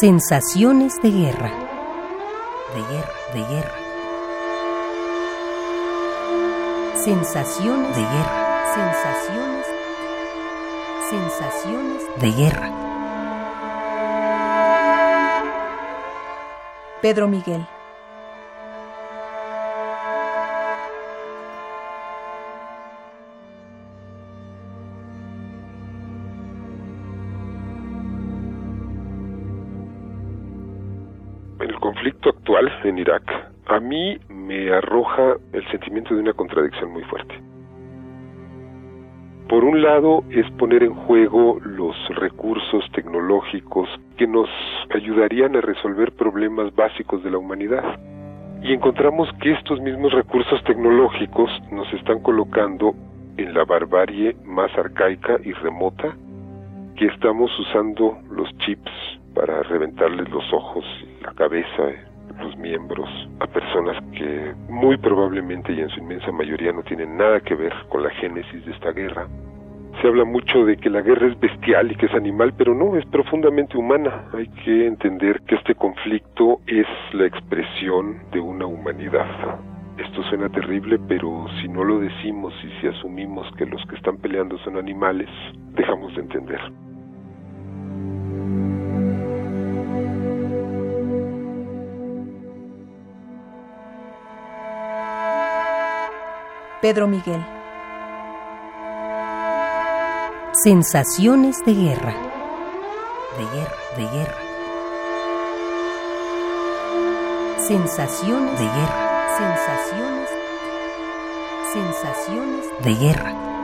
Sensaciones de guerra. De guerra, de guerra. Sensaciones de guerra. Sensaciones. Sensaciones de guerra. Pedro Miguel. El conflicto actual en Irak, a mí me arroja el sentimiento de una contradicción muy fuerte. Por un lado es poner en juego los recursos tecnológicos que nos ayudarían a resolver problemas básicos de la humanidad. Y encontramos que estos mismos recursos tecnológicos nos están colocando en la barbarie más arcaica y remota, que estamos usando los chips para reventarles los ojos, la cabeza, los miembros a personas que muy probablemente y en su inmensa mayoría no tienen nada que ver con la génesis de esta guerra. Se habla mucho de que la guerra es bestial y que es animal, pero no, es profundamente humana. Hay que entender que este conflicto es la expresión de una humanidad. Esto suena terrible, pero si no lo decimos y si asumimos que los que están peleando son animales, dejamos de entender. Pedro Miguel. Sensaciones de guerra. De guerra, de guerra. Sensaciones de guerra. Sensaciones. Sensaciones de guerra.